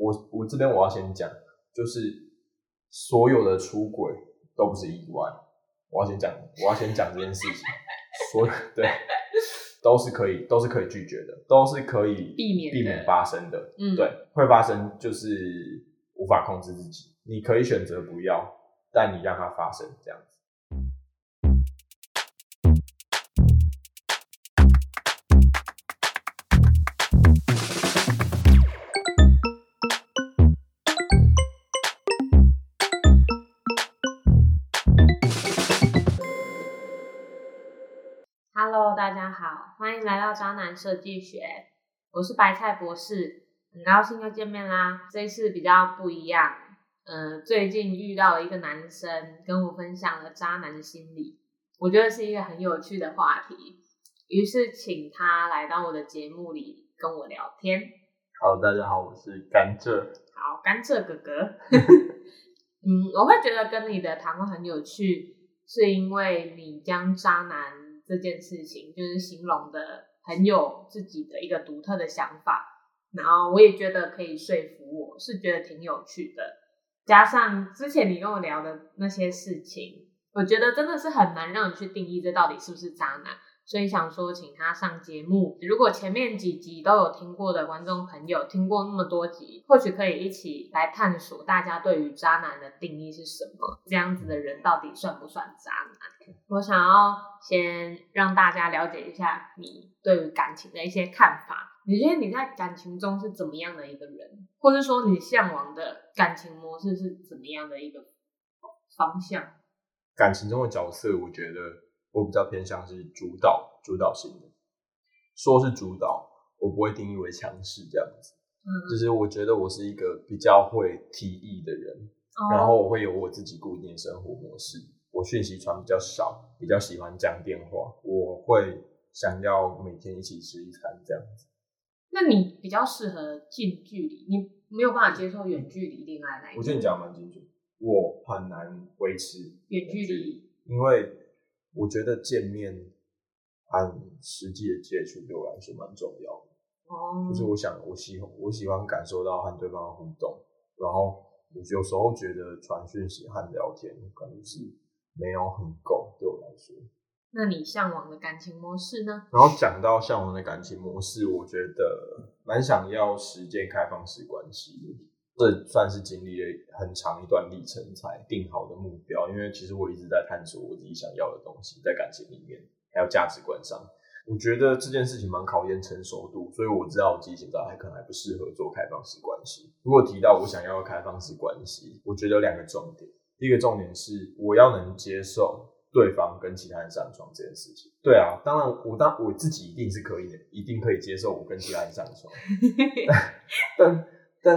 我我这边我要先讲，就是所有的出轨都不是意外。我要先讲，我要先讲这件事情，所有对都是可以，都是可以拒绝的，都是可以避免避免发生的。嗯，对，会发生就是无法控制自己，你可以选择不要，但你让它发生这样子。迎来到渣男设计学，我是白菜博士，很高兴又见面啦。这一次比较不一样，呃，最近遇到了一个男生跟我分享了渣男的心理，我觉得是一个很有趣的话题，于是请他来到我的节目里跟我聊天。好，大家好，我是甘蔗。好，甘蔗哥哥，嗯，我会觉得跟你的谈话很有趣，是因为你将渣男这件事情，就是形容的很有自己的一个独特的想法，然后我也觉得可以说服我，是觉得挺有趣的。加上之前你跟我聊的那些事情，我觉得真的是很难让你去定义这到底是不是渣男。所以想说，请他上节目。如果前面几集都有听过的观众朋友，听过那么多集，或许可以一起来探索大家对于渣男的定义是什么，这样子的人到底算不算渣男？我想要先让大家了解一下你对于感情的一些看法。你觉得你在感情中是怎么样的一个人，或是说你向往的感情模式是怎么样的一个方向？感情中的角色，我觉得我比较偏向是主导主导型的。说是主导，我不会定义为强势这样子。嗯，就是我觉得我是一个比较会提议的人，然后我会有我自己固定的生活模式。我讯息传比较少，比较喜欢讲电话。我会想要每天一起吃一餐这样子。那你比较适合近距离，你没有办法接受远距离恋爱那一种。我觉得你讲的蛮精准，我很难维持远距离，因为我觉得见面和实际的接触对我来说蛮重要的。哦，就是我想，我喜欢我喜欢感受到和对方的互动，然后我有时候觉得传讯息和聊天可能是没有很够对我来说。那你向往的感情模式呢？然后讲到向往的感情模式，我觉得蛮想要实践开放式关系的。这算是经历了很长一段历程才定好的目标，因为其实我一直在探索我自己想要的东西，在感情里面还有价值观上。我觉得这件事情蛮考验成熟度，所以我知道我自己现在还可能还不适合做开放式关系。如果提到我想要开放式关系，我觉得有两个重点。第一个重点是我要能接受对方跟其他人上床这件事情。对啊，当然我当我自己一定是可以的，一定可以接受我跟其他人上床。但但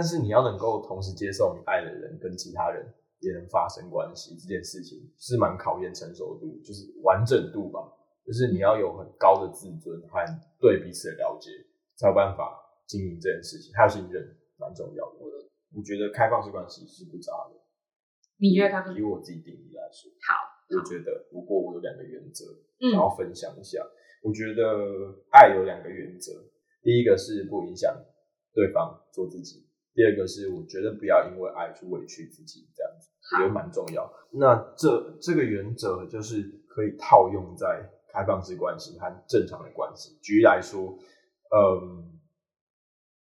是你要能够同时接受你爱的人跟其他人也能发生关系这件事情，是蛮考验成熟度，就是完整度吧。就是你要有很高的自尊和对彼此的了解，才有办法经营这件事情。还有信任，蛮重要的。我我觉得开放式关系是不渣的。你觉得以我自己定义来说，好？我觉得如果我有两个原则，嗯想要分享一下。我觉得爱有两个原则，第一个是不影响对方做自己，第二个是我觉得不要因为爱去委屈自己，这样子我觉得蛮重要。那这这个原则就是可以套用在开放式关系和正常的关系。举例来说，嗯，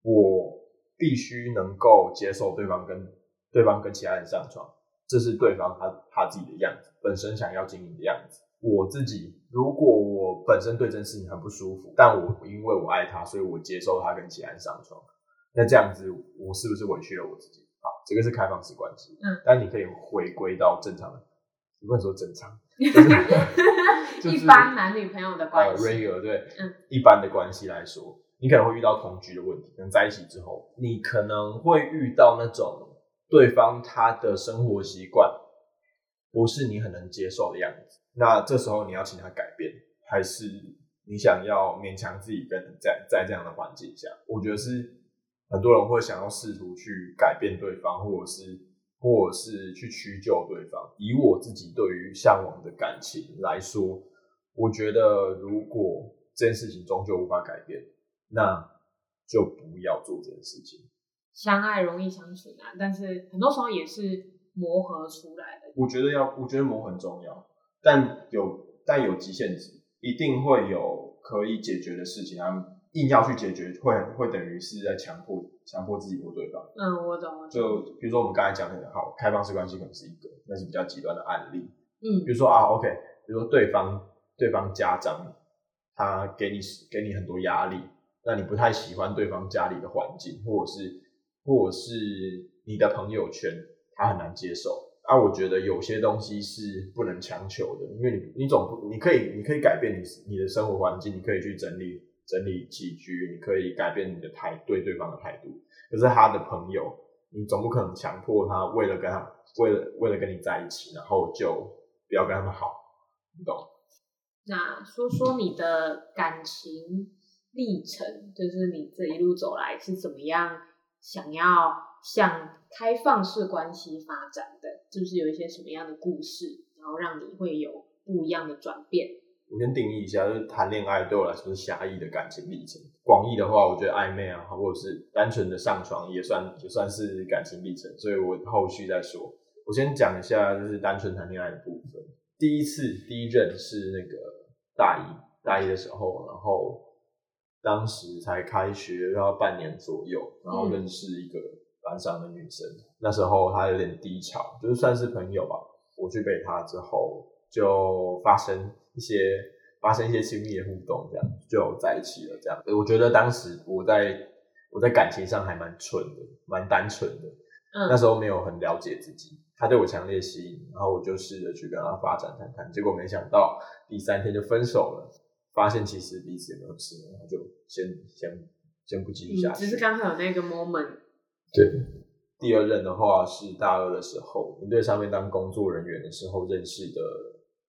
我必须能够接受对方跟对方跟其他人上床，这是对方他他自己的样子，本身想要经营的样子。我自己如果我本身对这件事情很不舒服，但我因为我爱他，所以我接受他跟其他人上床，那这样子我是不是委屈了我自己？好，这个是开放式关系。嗯，但你可以回归到正常的，不能说正常，就是一般男女朋友的呃关系，regular 对，嗯一般的关系来说，你可能会遇到同居的问题，可能在一起之后，你可能会遇到那种对方他的生活习惯不是你很能接受的样子，那这时候你要请他改变，还是你想要勉强自己跟在在这样的环境下？我觉得是很多人会想要试图去改变对方，或者是或者是去屈就对方。以我自己对于向往的感情来说，我觉得如果这件事情终究无法改变，那就不要做这件事情。相爱容易相处难，但是很多时候也是磨合出来的。我觉得要，我觉得磨很重要，但有但有极限值，一定会有可以解决的事情，他们硬要去解决，会会等于是在强迫强迫自己或对方。嗯，我懂。我懂就比如说我们刚才讲的，好，开放式关系可能是一个，那是比较极端的案例。嗯比如说啊，OK，比如说对方对方家长他给你给你很多压力，那你不太喜欢对方家里的环境，或者是或者是你的朋友圈，他很难接受。啊，我觉得有些东西是不能强求的，因为你你总不你可以你可以改变你你的生活环境，你可以去整理整理起居，你可以改变你的态对对方的态度。可是他的朋友，你总不可能强迫他为了跟他为了为了跟你在一起，然后就不要跟他们好，你懂？那说说你的感情历程，就是你这一路走来是怎么样想要向开放式关系发展的？就是有一些什么样的故事，然后让你会有不一样的转变？我先定义一下，就是谈恋爱对我来说是狭义的感情历程。广义的话，我觉得暧昧啊，或者是单纯的上床也算也算是感情历程，所以我后续再说。我先讲一下，就是单纯谈恋爱的部分。第一次第一任是那个大一大一的时候，然后当时才开学要半年左右，然后认识一个班上的女生。那时候她有点低潮，就是算是朋友吧。我去陪她之后，就发生一些发生一些亲密的互动，这样就在一起了。这样，我觉得当时我在我在感情上还蛮蠢的，蛮单纯的。嗯那时候没有很了解自己，他对我强烈吸引，然后我就试着去跟他发展谈谈，结果没想到第三天就分手了，发现其实彼此也没有适合，然后就先先先不继续下嗯，去。只是刚好有那个 moment，对，第二任的话是大二的时候，你对上面当工作人员的时候认识的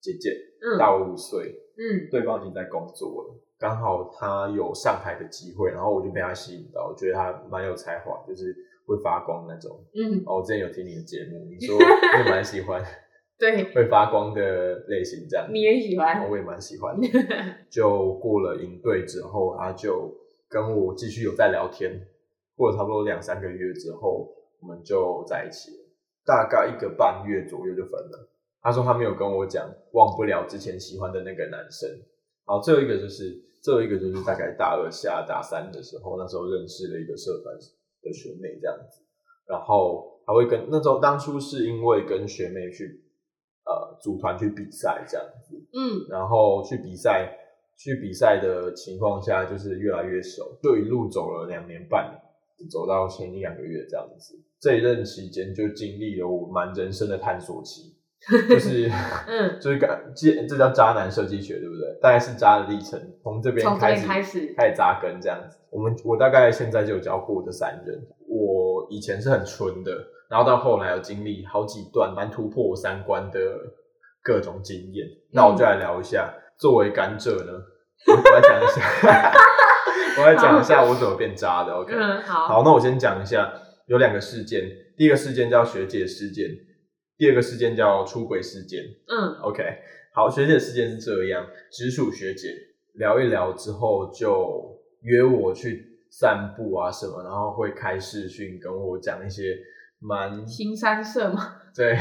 姐姐，嗯大我五岁，嗯对方已经在工作了，刚好他有上台的机会，然后我就被他吸引到，我觉得他蛮有才华，就是会发光那种。嗯，哦，我之前有听你的节目，你说 你也蛮喜欢对，会发光的类型，这样你也喜欢哦，我也蛮喜欢的。就过了营队之后，他就跟我继续有在聊天，过了差不多两三个月之后，我们就在一起了，大概一个半月左右就分了。他说他没有跟我讲忘不了之前喜欢的那个男生。好，最后一个就是最后一个就是大概大二下大三的时候，那时候认识了一个社团的学妹这样子，然后还会跟那时候当初是因为跟学妹去呃组团去比赛这样子，嗯然后去比赛，去比赛的情况下就是越来越熟，就一路走了两年半，走到前一两个月这样子。这一任期间就经历了我蛮人生的探索期，就是嗯，就是感这这叫渣男设计学，对不对？大概是渣的历程，从这边从这边开始开始开始扎根这样子。我们我大概现在就有教过这三人，我以前是很纯的，然后到后来有经历好几段蛮突破我三观的各种经验。那我就来聊一下，作为甘蔗呢，我我来讲一下，我来讲一下我怎么变渣的。OK，嗯，好，好，那我先讲一下，有两个事件，第一个事件叫学姐事件，第二个事件叫出轨事件。嗯。OK，好，学姐事件是这样，直属学姐聊一聊之后就约我去散步啊什么，然后会开视讯跟我讲一些蛮新三色嘛，对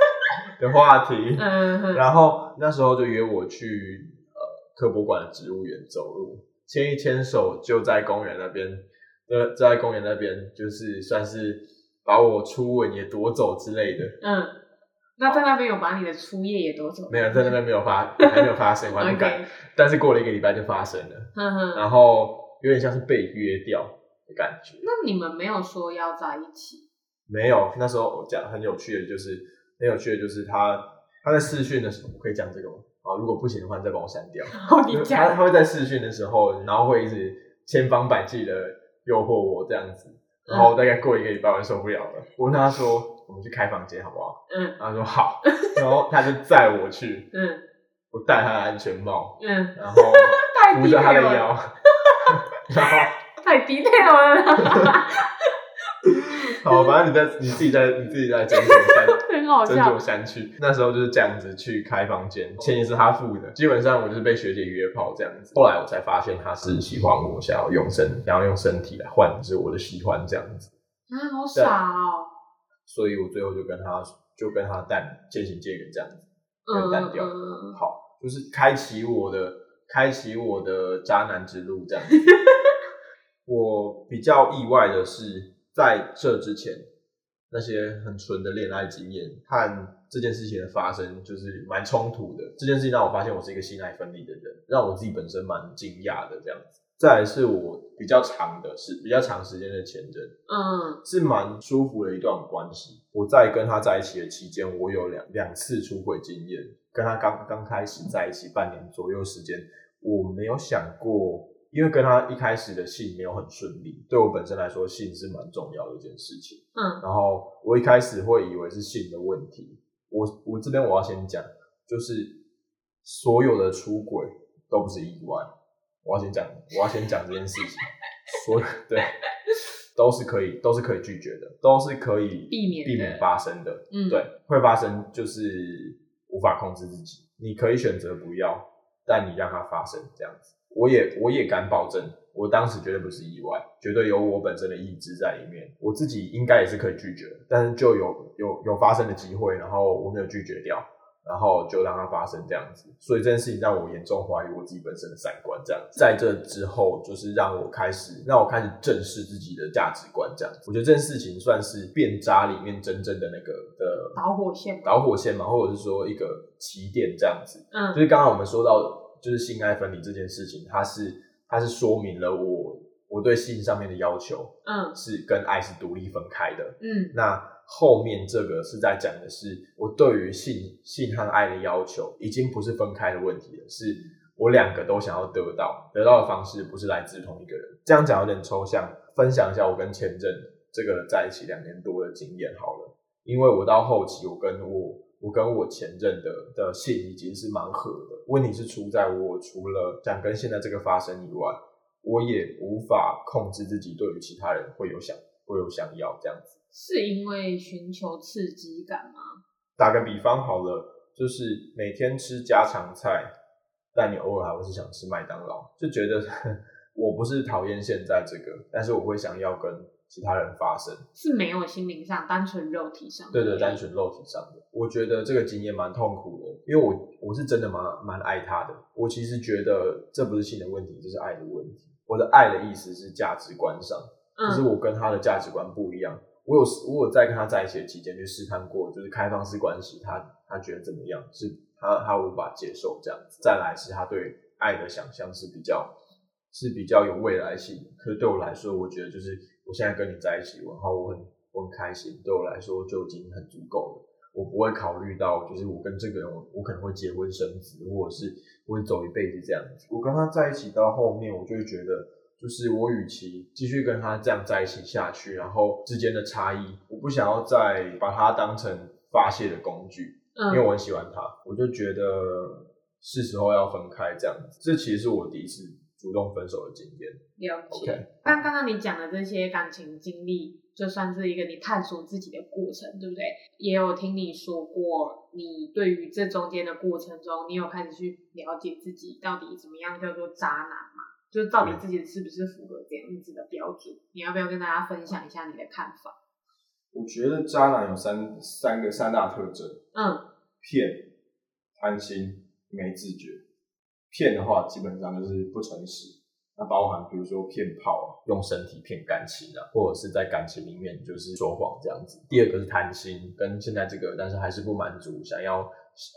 的话题，嗯哼然后那时候就约我去呃科博馆的植物园走路，牵一牵手就在公园那边，呃，在公园那边就是算是把我初吻也夺走之类的。嗯，那在那边有把你的初夜也夺走？没有在那边没有发，还没有发生，我还不敢。OK，但是过了一个礼拜就发生了，嗯哼，然后有点像是被约掉的感觉。那你们没有说要在一起？没有，那时候我讲很有趣的，就是很有趣的，就是他他在试训的时候，我可以讲这个吗？啊，如果不行的话，你再帮我删掉。他，他会在试训的时候，然后会一直千方百计的诱惑我这样子，然后大概过一个礼拜我就受不了了，我跟他说我们去开房间好不好？嗯他说好，然后他就载我去，嗯。我戴他的安全帽，嗯，然后扶着他的腰，然后太 detail 了，好，反正你在你自己在你自己在斟酌删很好斟笑酌。删去。那时候就是这样子去开房间，钱也是他付的，基本上我就是被学姐约炮这样子。后来我才发现他是喜欢我，想要用身想要用身体来换，就是我的喜欢这样子。啊，好傻哦。所以我最后就跟他就跟他淡渐行渐远这样子，嗯淡掉。嗯好，就是开启我的开启我的渣男之路这样子。我比较意外的是，在这之前，那些很纯的恋爱经验和这件事情的发生，就是蛮冲突的。这件事情让我发现我是一个性爱分离的人，让我自己本身蛮惊讶的这样子。再来是我比较长的是比较长时间的前任，嗯是蛮舒服的一段关系。我在跟他在一起的期间，我有两两次出轨经验。跟他刚刚开始在一起半年左右时间，我没有想过，因为跟他一开始的性没有很顺利，对我本身来说，性是蛮重要的一件事情。嗯然后我一开始会以为是性的问题。我我这边我要先讲，就是所有的出轨都不是意外。我要先讲，我要先讲这件事情，所有对都是可以，都是可以拒绝的，都是可以避免避免发生的。嗯，对，会发生就是无法控制自己，你可以选择不要，但你让它发生这样子。我也我也敢保证，我当时绝对不是意外，绝对有我本身的意志在里面。我自己应该也是可以拒绝，但是就有有有发生的机会，然后我没有拒绝掉，然后就让它发生这样子。所以这件事情让我严重怀疑我自己本身的三观。这样，在这之后，就是让我开始让我开始正视自己的价值观。这样，我觉得这件事情算是变渣里面真正的那个的导火线导火线嘛，或者是说一个起点这样子。嗯就嗯是刚刚我们说到，就是性爱分离这件事情，它是它是说明了我我对性上面的要求嗯是跟爱是独立分开的。嗯那后面这个是在讲的是我对于性性和爱的要求，已经不是分开的问题了，是我两个都想要得到，得到的方式不是来自同一个人。这样讲有点抽象，分享一下我跟前任这个在一起两年多的经验好了。因为我到后期，我跟我我跟我前任的的性已经是蛮合的，问题是出在我除了想跟现在这个发生以外，我也无法控制自己对于其他人会有想会有想要这样子。是因为寻求刺激感吗？打个比方好了，就是每天吃家常菜，但你偶尔还会是想吃麦当劳，就觉得 我不是讨厌现在这个，但是我会想要跟其他人发生。是没有心灵上，单纯肉体上。对对，单纯肉体上的，我觉得这个经验蛮痛苦的，因为我我是真的蛮蛮爱他的。我其实觉得这不是性的问题，这是爱的问题。我的爱的意思是价值观上，就是嗯我跟他的价值观不一样。我有我有在跟他在一起的期间去试探过，就是开放式关系，他他觉得怎么样？是他他无法接受这样子。再来是他对爱的想象是比较是比较有未来性的。可是对我来说，我觉得就是我现在跟你在一起，然后我很我很开心，对我来说就已经很足够了。我不会考虑到，就是我跟这个人，我我可能会结婚生子，或者是我会走一辈子这样子。我跟他在一起到后面，我就会觉得，就是我与其继续跟他这样在一起下去，然后之间的差异，我不想要再把他当成发泄的工具，因为嗯我很喜欢他，我就觉得是时候要分开这样子。这其实是我第一次主动分手的经验。了解。刚刚刚你讲的这些感情经历，就算是一个你探索自己的过程，对不对？也有听你说过，你对于这中间的过程中，你有开始去了解自己到底怎么样叫做渣男嘛？就是到底自己是不是符合这样子的标准？你要不要跟大家分享一下你的看法？我觉得渣男有三三个三大特征：嗯骗、贪心、没自觉。骗的话，基本上就是不诚实。那包含比如说骗炮，用身体骗感情啊，或者是在感情里面就是说谎这样子。第二个是贪心，跟现在这个，但是还是不满足，想要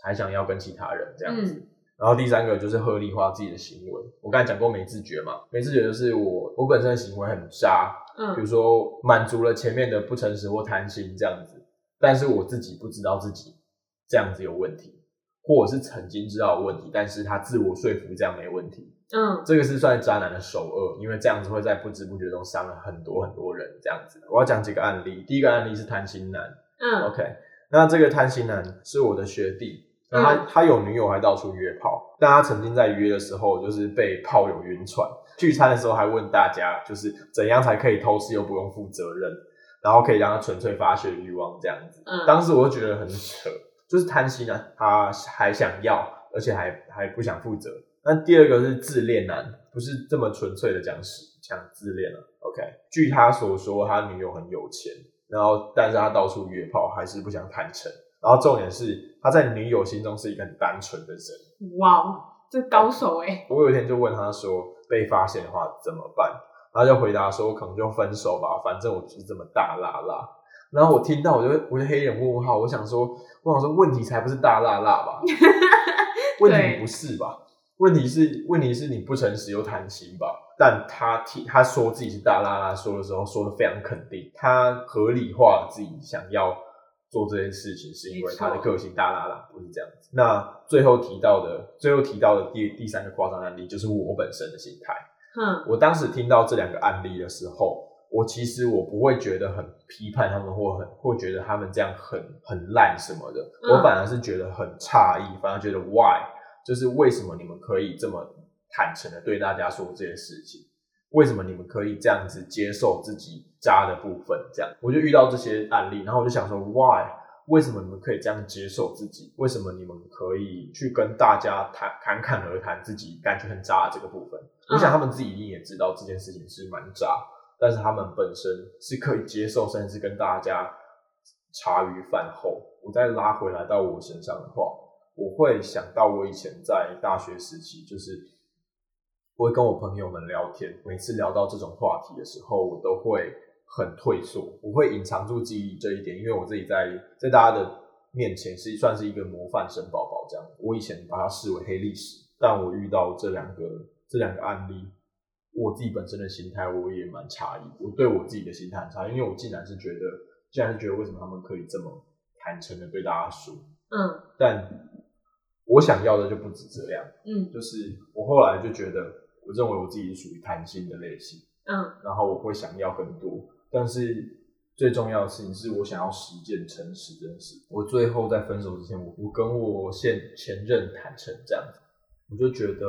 还想要跟其他人这样子。嗯然后第三个就是合理化自己的行为。我刚才讲过没自觉嘛，没自觉就是我我本身的行为很渣，嗯比如嗯说满足了前面的不诚实或贪心这样子，但是我自己不知道自己这样子有问题，或者是曾经知道有问题，但是他自我说服这样没问题，嗯这个是算渣男的首恶，因为这样子会在不知不觉中伤了很多很多人这样子。我要讲几个案例，第一个案例是贪心男嗯，OK，那这个贪心男是我的学弟。那他、他有女友，还到处约炮，但他曾经在约的时候，就是被炮友晕船。聚餐的时候还问大家，就是怎样才可以偷吃又不用负责任，然后可以让他纯粹发泄欲望这样子。嗯当时我就觉得很扯，就是贪心啊，他还想要，而且还还不想负责。那第二个是自恋男，不是这么纯粹的讲实讲自恋了。OK，据他所说，他女友很有钱，然后但是他到处约炮，还是不想坦诚。然后重点是他在女友心中是一个很单纯的人。哇，这高手哎！我有一天就问他说，被发现的话怎么办？他就回答说，可能就分手吧，反正我就是这么大辣辣。然后我听到，我就我就黑人问号，我想说，我想说，问题才不是大辣辣吧？问题不是吧？问题是问题是你不诚实又贪心吧？但他提他说自己是大辣辣，说的时候说的非常肯定，他合理化自己想要做这件事情，是因为他的个性大辣辣，不是这样子。那最后提到的最后提到的第第三个夸张案例，就是我本身的心态。嗯，我当时听到这两个案例的时候。我其实我不会觉得很批判他们，或很或觉得他们这样很很烂什么的。我反而是觉得很诧异，反而觉得 why，就是为什么你们可以这么坦诚的对大家说这些事情？为什么你们可以这样子接受自己渣的部分？这样我就遇到这些案例，然后我就想说 why，为什么你们可以这样接受自己？为什么你们可以去跟大家谈侃侃而谈自己感觉很渣的这个部分？我想他们自己一定也知道这件事情是蛮渣。但是他们本身是可以接受，甚至跟大家茶余饭后。我再拉回来到我身上的话，我会想到我以前在大学时期，就是我会跟我朋友们聊天，每次聊到这种话题的时候，我都会很退缩，我会隐藏住记忆这一点，因为我自己在在大家的面前是算是一个模范生宝宝这样。我以前把它视为黑历史，但我遇到这两个这两个案例。我自己本身的心态，我也蛮诧异。我对我自己的心态很差，因为我竟然是觉得，竟然是觉得，为什么他们可以这么坦诚的对大家说？嗯。但我想要的就不止这样。嗯。就是我后来就觉得，我认为我自己是属于贪心的类型。嗯。然后我会想要更多，但是最重要的事情是我想要实践诚实这件事。我最后在分手之前，我我跟我现前任坦诚这样子，我就觉得。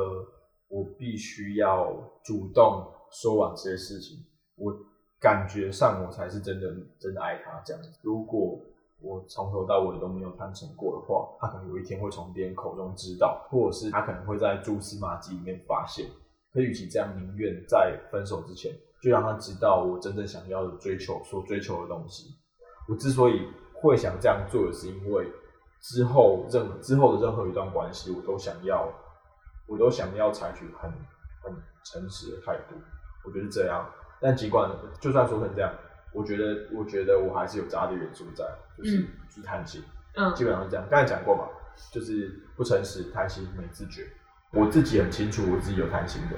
我必须要主动说完这些事情，我感觉上我才是真的真的爱他这样子。如果我从头到尾都没有坦诚过的话，他可能有一天会从别人口中知道，或者是他可能会在蛛丝马迹里面发现。可与其这样，宁愿在分手之前就让他知道我真正想要的追求所追求的东西。我之所以会想这样做，也是因为之后任之后的任何一段关系，我都想要。我都想要采取很很诚实的态度，我觉得这样。但尽管就算说成这样，我觉得我觉得我还是有渣的元素在，就是去贪心。嗯，基本上是这样。刚才讲过嘛，就是不诚实、贪心、没自觉。我自己很清楚，我自己有贪心的，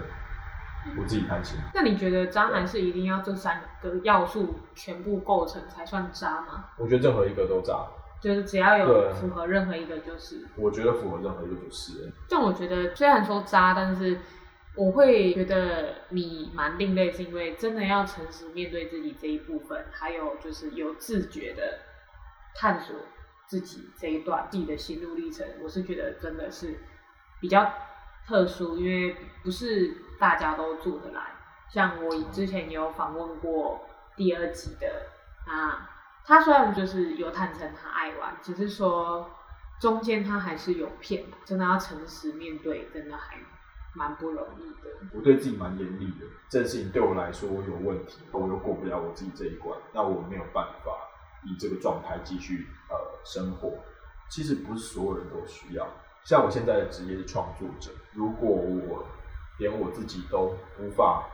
我自己贪心。那你觉得渣男是一定要这三个要素全部构成才算渣吗？我觉得任何一个都渣。就是只要有符合任何一个，就是。我觉得符合任何一个就是。但我觉得虽然说渣，但是我会觉得你蛮另类，是因为真的要诚实面对自己这一部分，还有就是有自觉的探索自己这一段自己的心路历程。我是觉得真的是比较特殊，因为不是大家都做得来。像我之前有访问过第二集的啊。他虽然就是有坦诚他爱玩，只是说中间他还是有骗，真的要诚实面对，真的还蛮不容易的。我对自己蛮严厉的，这件事情对我来说有问题，我又过不了我自己这一关，那我没有办法以这个状态继续呃生活。其实不是所有人都需要，像我现在的职业是创作者，如果我连我自己都无法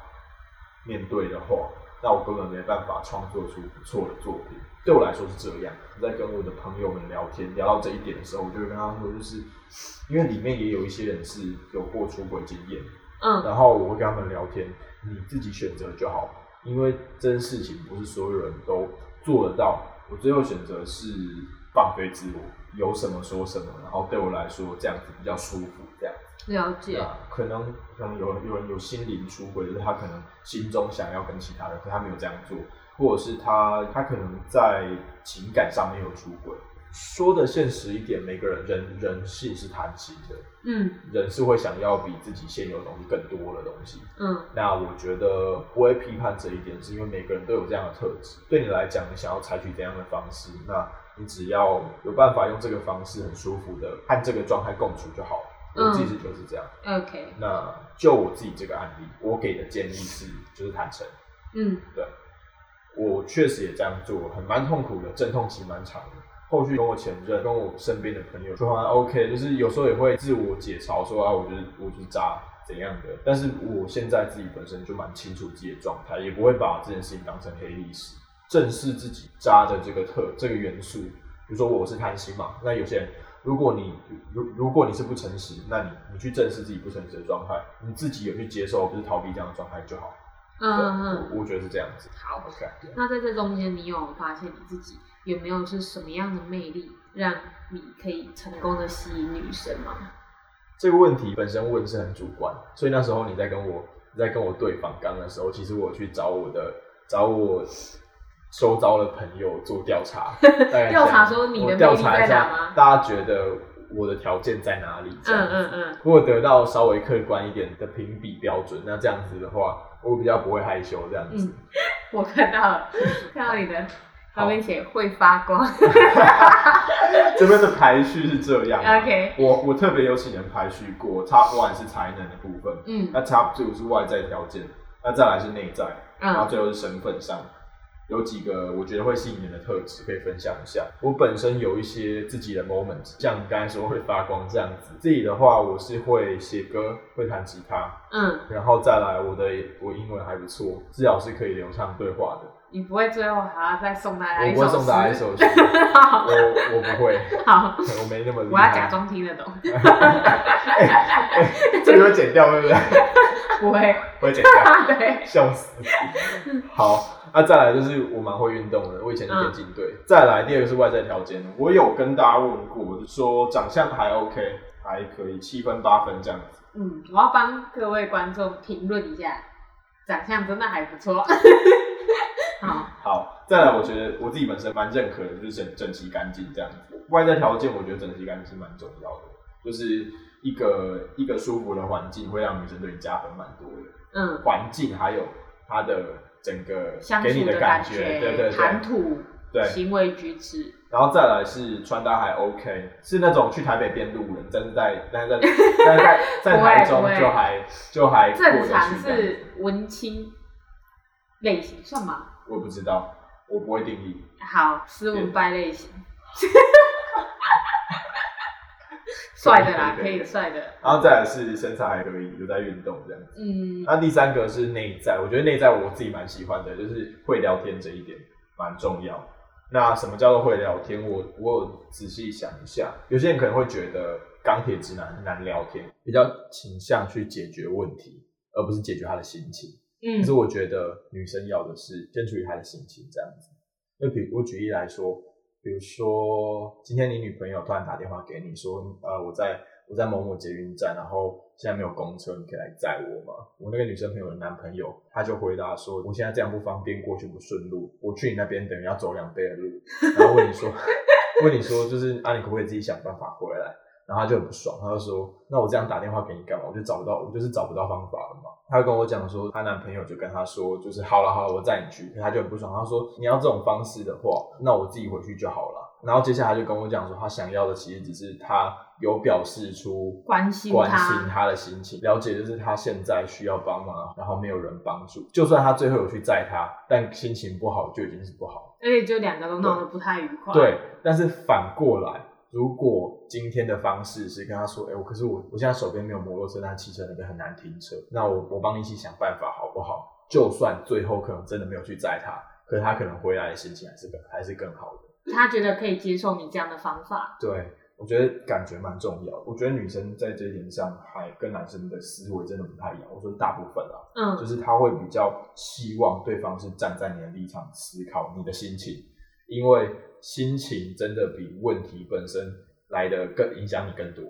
面对的话。那我根本没办法创作出不错的作品，对我来说是这样。我在跟我的朋友们聊天，聊到这一点的时候，我就会跟他说，就是因为里面也有一些人是有过出轨经验，嗯，然后我会跟他们聊天，你自己选择就好，因为这件事情不是所有人都做得到。我最后选择是放飞自我，有什么说什么，然后对我来说这样子比较舒服，这样。了解，可能可能有有人有心灵出轨，就是他可能心中想要跟其他人，可他没有这样做，或者是他他可能在情感上面有出轨。说的现实一点，每个人人人性是贪心的，嗯，人是会想要比自己现有的东西更多的东西，嗯。那我觉得不会批判这一点，是因为每个人都有这样的特质。对你来讲，你想要采取怎样的方式，那你只要有办法用这个方式很舒服的和这个状态共处就好了。我自己是觉得是这样。OK，那就我自己这个案例，我给的建议是就是坦诚。嗯我确实也这样做，很蛮痛苦的，阵痛期蛮长的。后续跟我前任、跟我身边的朋友说还 OK，就是有时候也会自我解嘲说啊，我就是我就是渣怎样的。但是我现在自己本身就蛮清楚自己的状态，也不会把这件事情当成黑历史，正视自己渣的这个特这个元素。比如说我是贪心嘛，那有些人如果你如如果你是不诚实，那你你去正视自己不诚实的状态，你自己有去接受，不是逃避这样的状态就好。嗯对嗯，我我觉得是这样子。好。OK，那在这中间，你有发现你自己有没有是什么样的魅力，让你可以成功的吸引女生吗？这个问题本身问是很主观，所以那时候你在跟我你在跟我对访刚的时候，其实我去找我的找我收招的朋友做调查，调查说你的我调查一下在哪吗大家觉得我的条件在哪里？这样子嗯嗯嗯，如果得到稍微客观一点的评比标准，那这样子的话，我比较不会害羞这样子。嗯 我看到了，看到你的旁边写会发光。这边的排序是这样啊。OK，我我特别有请人排序过，Top One 是才能的部分，嗯。那 Top Two 是外在条件，那再来是内在，然后嗯最后是身份上，有几个我觉得会吸引人的特质可以分享一下。我本身有一些自己的 moment，像你刚才说会发光这样子。自己的话，我是会写歌，会弹吉他，嗯，然后再来我的我英文还不错，至少是可以流畅对话的。你不会最后还要再送大家一首我不会送大家一首诗，我 我不会，好，我没那么厉我要假害。装听得懂，这个会剪掉，对不对？不会，会剪掉。对，笑死！好，那、再来就是我蛮会运动的，我以前是田径队。再来第二个是外在条件，我有跟大家问过，就说长相还 OK，还可以，七分八分这样子。嗯，我要帮各位观众评论一下，长相真的还不错。好，好，再来我觉得我自己本身蛮认可的，就是整整齐干净这样子。外在条件我觉得整齐干净是蛮重要的，就是一个一个舒服的环境会让女生对你加分蛮多的。嗯，环境还有它的整个给你的感觉，对对谈对，吐，对行为举止，然后再来是穿搭还 OK，是那种去台北变路人，但是在但是在 但是在在台中就还就还正常。是文青类型，算吗？我不知道，我不会定义。好，斯文败类型，帅的啦，可对对对以帅的，然后再来是身材还可以，有在运动这样子。嗯那第三个是内在，我觉得内在我自己蛮喜欢的，就是会聊天这一点蛮重要。那什么叫做会聊天？我我有仔细想一下，有些人可能会觉得钢铁直男很难聊天，比较倾向去解决问题，而不是解决他的心情。嗯可是我觉得女生要的是先处理她的心情这样子。就比我举例来说，比如说今天你女朋友突然打电话给你说，呃，我在我在某某捷运站，然后现在没有公车，你可以来载我吗？我那个女生朋友的男朋友他就回答说，我现在这样不方便，过去不顺路，我去你那边等于要走两倍的路，然后问你说，问你说就是啊，你可不可以自己想办法回来？然后他就很不爽，他就说：“那我这样打电话给你干嘛？我就找不到，我就是找不到方法了嘛。”他就跟我讲说，她男朋友就跟她说，就是好了好了，我载你去。可他就很不爽，她说：“你要这种方式的话，那我自己回去就好了。”然后接下来就跟我讲说，她想要的其实只是她有表示出关心关心她的心情，了解就是她现在需要帮忙，然后没有人帮助。就算她最后有去载她，但心情不好就已经是不好。而且就两个都闹得不太愉快。，对，但是反过来，如果今天的方式是跟他说，哎、我可是我我现在手边没有摩托车，但汽车那边很难停车，那我我帮你一起想办法好不好？就算最后可能真的没有去载他，可是他可能回来的心情还是更还是更好的。他觉得可以接受你这样的方法。对，我觉得感觉蛮重要。我觉得女生在这一点上还跟男生的思维真的不太一样。我说大部分啊，嗯，就嗯是他会比较希望对方是站在你的立场思考你的心情，因为心情真的比问题本身来的更影响你更多。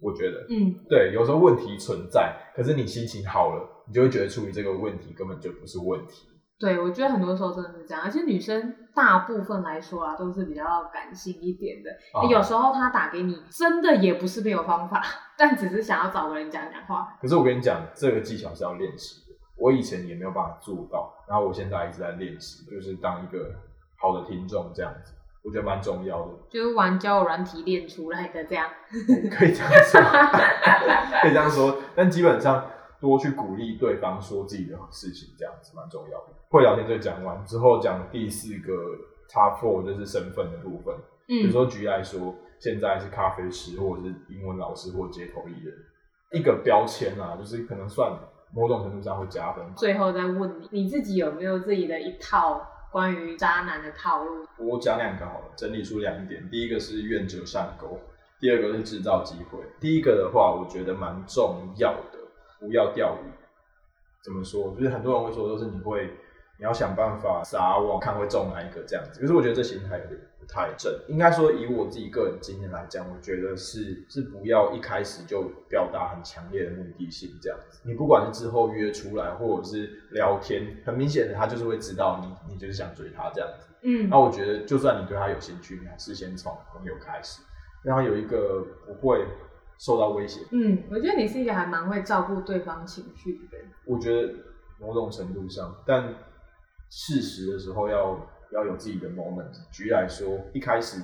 我觉得，嗯，对，有时候问题存在，可是你心情好了，你就会觉得处理这个问题根本就不是问题。对，我觉得很多时候真的是这样，而且女生大部分来说啊，都是比较感性一点的。啊有时候她打给你，真的也不是没有方法，但只是想要找个人讲讲话。可是我跟你讲，这个技巧是要练习的。我以前也没有办法做到，然后我现在一直在练习，就是当一个好的听众这样子。我觉得蛮重要的。就是玩交友软体练出来的这样。可以这样说，可以这样说，但基本上多去鼓励对方说自己的事情，这样子蛮重要的。会聊天就讲完之后，讲第四个 top four 就是身份的部分。比如嗯，说举例来说，现在是咖啡师，或者是英文老师，或街头艺人，一个标签啊，就是可能算某种程度上会加分。最后再问你，你自己有没有自己的一套关于渣男的套路？我讲两个好了，整理出两点。第一个是愿者上钩，第二个是制造机会。第一个的话，我觉得蛮重要的，不要钓鱼。怎么说？就是很多人会说，都是你会，你要想办法撒网，看会中哪一个这样子。可是我觉得这心态有点不太正。应该说，以我自己个人经验来讲，我觉得是是不要一开始就表达很强烈的目的性这样子。你不管是之后约出来，或者是聊天，很明显的他就是会知道你，你就是想追他这样子。嗯那我觉得，就算你对他有兴趣，你还是先从朋友开始，让他有一个不会受到威胁。嗯，我觉得你是一个还蛮会照顾对方情绪的人。我觉得某种程度上，但适时的时候要要有自己的 moment。举例来说，一开始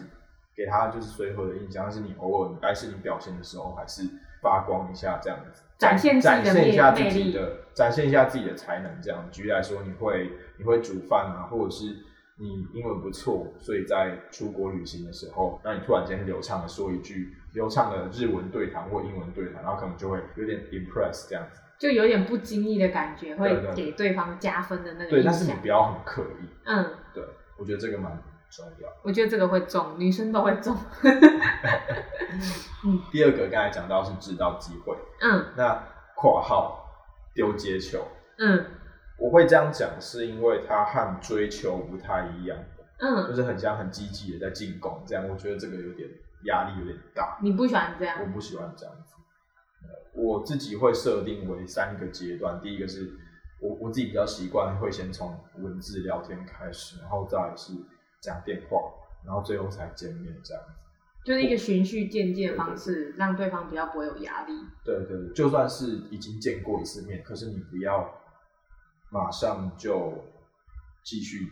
给他就是随和的印象，但是你偶尔该是你表现的时候，还是发光一下这样子，展现展现一下自己的，展现一下自己的才能。这样，举例来说，你会你会煮饭啊，或者是你英文不错，所以在出国旅行的时候，那你突然间流畅的说一句流畅的日文对谈或英文对谈，然后可能就会有点 impress 这样子。就有点不经意的感觉，会给对方加分的那个对。但是你不要很刻意。嗯，对，我觉得这个蛮重要。我觉得这个会中，女生都会中。嗯第二个刚才讲到是制造机会，嗯那括号丢接球，嗯我会这样讲是因为它和追求不太一样，嗯就嗯，是很像很积极的在进攻，这样我觉得这个有点压力有点大，你不喜欢这样我？不喜欢这样子。呃我自己会设定为三个阶段，第一个是我我自己比较习惯会先从文字聊天开始，然后再是讲电话，然后最后才见面这样子。就是一个循序渐进的方式，让对方比较不会有压力。对对对，就算是已经见过一次面，可是你不要马上就继续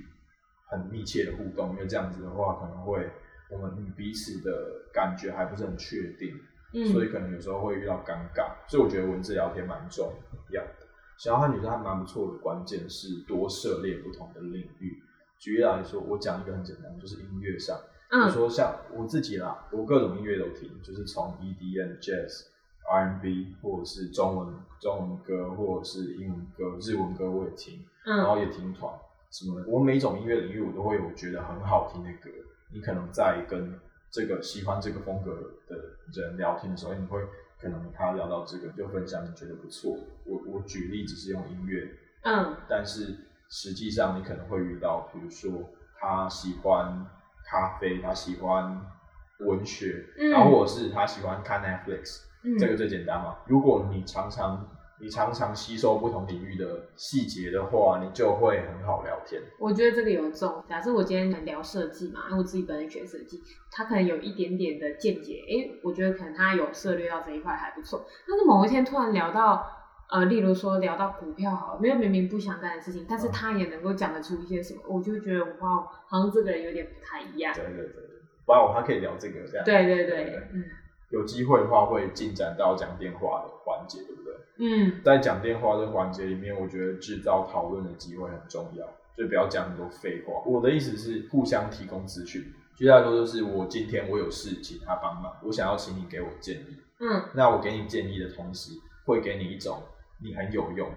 很密切的互动，因为这样子的话，可能会我们彼此的感觉还不是很确定，嗯，所以可能有时候会遇到尴尬。所以我觉得文字聊天蛮重要的。想要和女生还蛮不错的关键是多涉猎不同的领域。举例来说，我讲一个很简单，就是音乐上。比如嗯说像我自己啦，我各种音乐都听，就是从 EDM、Jazz、R&B，或者是中文中文歌，或者是英文歌、日文歌我也听，然后嗯也听团什么的。我每一种音乐领域我都会有觉得很好听的歌。你可能在跟这个喜欢这个风格的人聊天的时候，你会可能他聊到这个就分享你觉得不错。我我举例只是用音乐，嗯但是实际上你可能会遇到，比如说他喜欢咖啡，他喜欢文学，嗯然后或者是他喜欢看 Netflix，、嗯，这个最简单嘛。如果你常常你常常吸收不同领域的细节的话，你就会很好聊天。我觉得这个有重。假设我今天聊设计嘛，因为我自己本身学设计，他可能有一点点的见解，诶，我觉得可能他有涉猎到这一块还不错。但是某一天突然聊到，呃，例如说聊到股票好了，没有明明不相干的事情，但是嗯他也能够讲得出一些什么，我就觉得哇，好像这个人有点不太一样。对对对对，不然我还可以聊这个这样。对对对对，嗯有机会的话会进展到讲电话的环节？嗯在讲电话这个环节里面，我觉得制造讨论的机会很重要，就不要讲很多废话。我的意思是互相提供资讯。举例来说，就是我今天我有事请他帮忙，我想要请你给我建议。嗯那我给你建议的同时，会给你一种你很有用，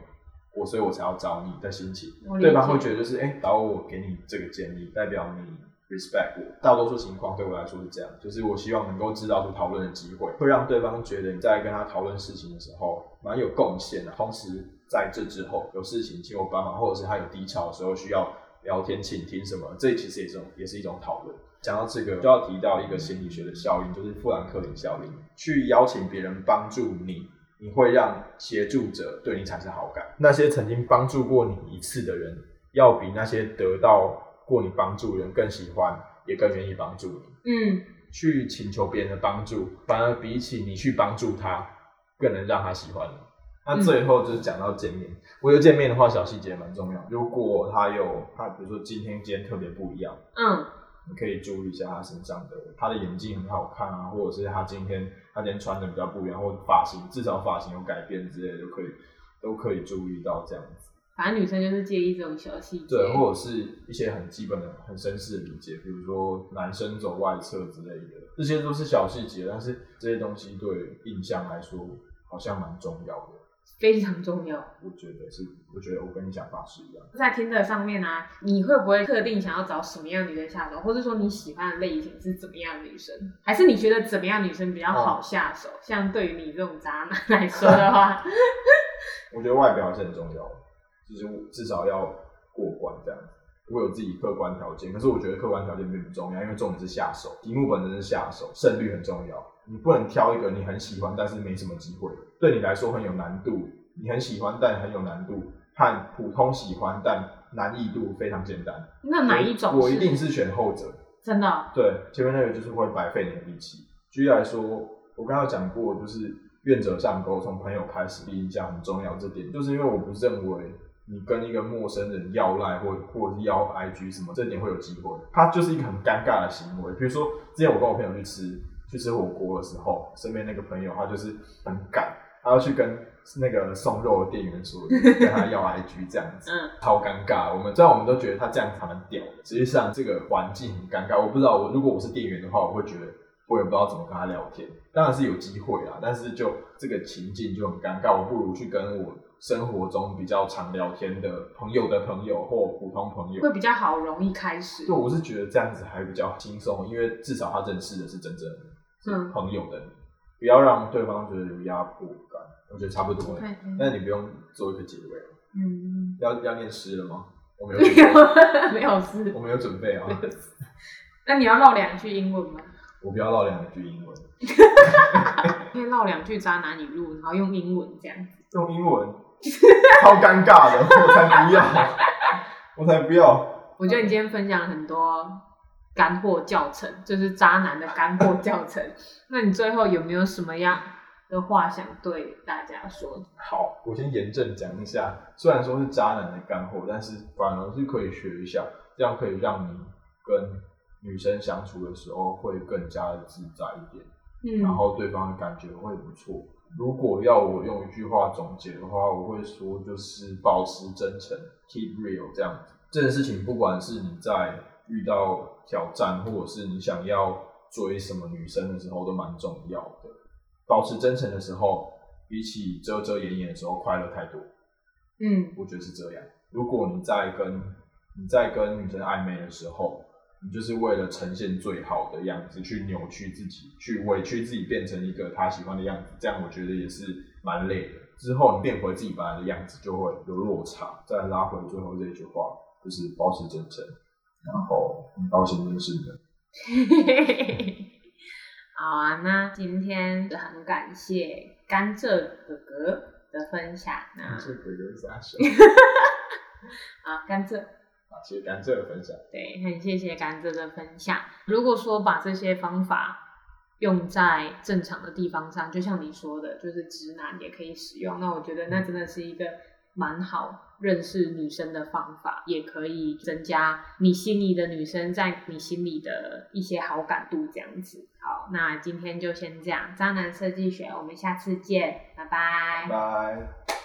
我所以我才要找你的心情。对方会觉得就是哎，找我给你这个建议，代表你 respect 我。大多数情况对我来说是这样，就是我希望能够制造出讨论的机会，会让对方觉得你在跟他讨论事情的时候蛮有贡献的。同时在这之后有事情请我帮忙，或者是他有低潮的时候需要聊天倾听什么，这其实也是也是一种讨论。讲到这个，就要提到一个心理学的效应，就是富兰克林效应。去邀请别人帮助你，你会让协助者对你产生好感。那些曾经帮助过你一次的人，要比那些得到过你帮助人更喜欢，也更愿意帮助你。嗯去请求别人的帮助，反而比起你去帮助他，更能让他喜欢你。那最后就是讲到见面，我觉得见面的话，小细节蛮重要。如果他有他，比如说今天今天特别不一样，嗯你可以注意一下他身上的，他的眼镜很好看啊，或者是他今天他今天穿的比较不一样，或者发型至少发型有改变之类的，都可以都可以注意到这样子。反正女生就是介意这种小细节，对，或者是一些很基本的、很绅士的理解，比如说男生走外侧之类的，这些都是小细节，但是这些东西对印象来说好像蛮重要的。非常重要。我觉得是，我觉得我跟你想法是一样。在听的上面啊、你会不会特定想要找什么样的女生下手，或者说你喜欢的类型是怎么样的女生，还是你觉得怎么样女生比较好下手？像对于你这种渣男来说的话，我觉得外表是很重要的，就是至少要过关这样子。我有自己客观条件，可是我觉得客观条件并不重要，因为重点是下手，题目本身是下手，胜率很重要。你不能挑一个你很喜欢但是没什么机会，对你来说很有难度，你很喜欢但很有难度，和普通喜欢但难易度非常简单。那哪一种我？我一定是选后者。真的哦、对，前面那个就是会白费你的力气。举例来说，我刚刚有讲过，就是愿者上钩，从朋友开始，第一讲很重要。这点就是因为我不认为你跟一个陌生人要赖或或者是要 IG 什么，这点会有机会。他就是一个很尴尬的行为。比如说，之前我跟我朋友去吃去吃火锅的时候，身边那个朋友他就是很赶，他要去跟那个送肉的店员说，跟他要 IG 这样子。嗯，超尴尬。我们虽然我们都觉得他这样子蛮屌的，实际上这个环境很尴尬。我不知道我如果我是店员的话，我会觉得我也不知道怎么跟他聊天。当然是有机会啊，但是就这个情境就很尴尬。我不如去跟我生活中比较常聊天的朋友的朋友或普通朋友。会比较好，容易开始对，。我是觉得这样子还比较轻松，因为至少他认识的是真正嗯朋友的你，不要让对方觉得有压迫感。我觉得差不多了，对但是你不用做一个结尾了。嗯，要要念诗了吗？我没有 没，有没有事我。没有准备啊。那你要唠两句英文吗？我不要唠两句英文，可以唠两句渣男语录，然后用英文这样子。用英文 超尴尬的，我才不要，我才不要。我觉得你今天分享了很多干货教程，就是渣男的干货教程。那你最后有没有什么样的话想对大家说？好，我先严正讲一下，虽然说是渣男的干货，但是反而是可以学一下，这样可以让你跟女生相处的时候会更加的自在一点。嗯然后对方的感觉会不错。如果要我用一句话总结的话，我会说就是保持真诚，keep real 这样子。这件事情，不管是你在遇到挑战，或者是你想要追什么女生的时候，都蛮重要的。保持真诚的时候，比起遮遮掩掩的时候，快乐太多。嗯我觉得是这样。如果你在跟你在跟女生暧昧的时候，你就是为了呈现最好的样子，去扭曲自己，去委屈自己，变成一个他喜欢的样子，这样我觉得也是蛮累的。之后你变回自己本来的样子，就会有落差。再拉回最后这句话，就是保持真诚，然后很高兴认识你。好啊，那今天很感谢甘蔗哥哥的分享。那这个有啥小？啊，甘蔗。啊，谢谢甘蔗的分享。对，很谢谢甘蔗的分享。如果说把这些方法用在正常的地方上，就像你说的，就是直男也可以使用，那我觉得那真的是一个蛮好认识女生的方法，也可以增加你心里的女生在你心里的一些好感度，这样子。好，那今天就先这样，渣男设计学，我们下次见，拜拜拜拜。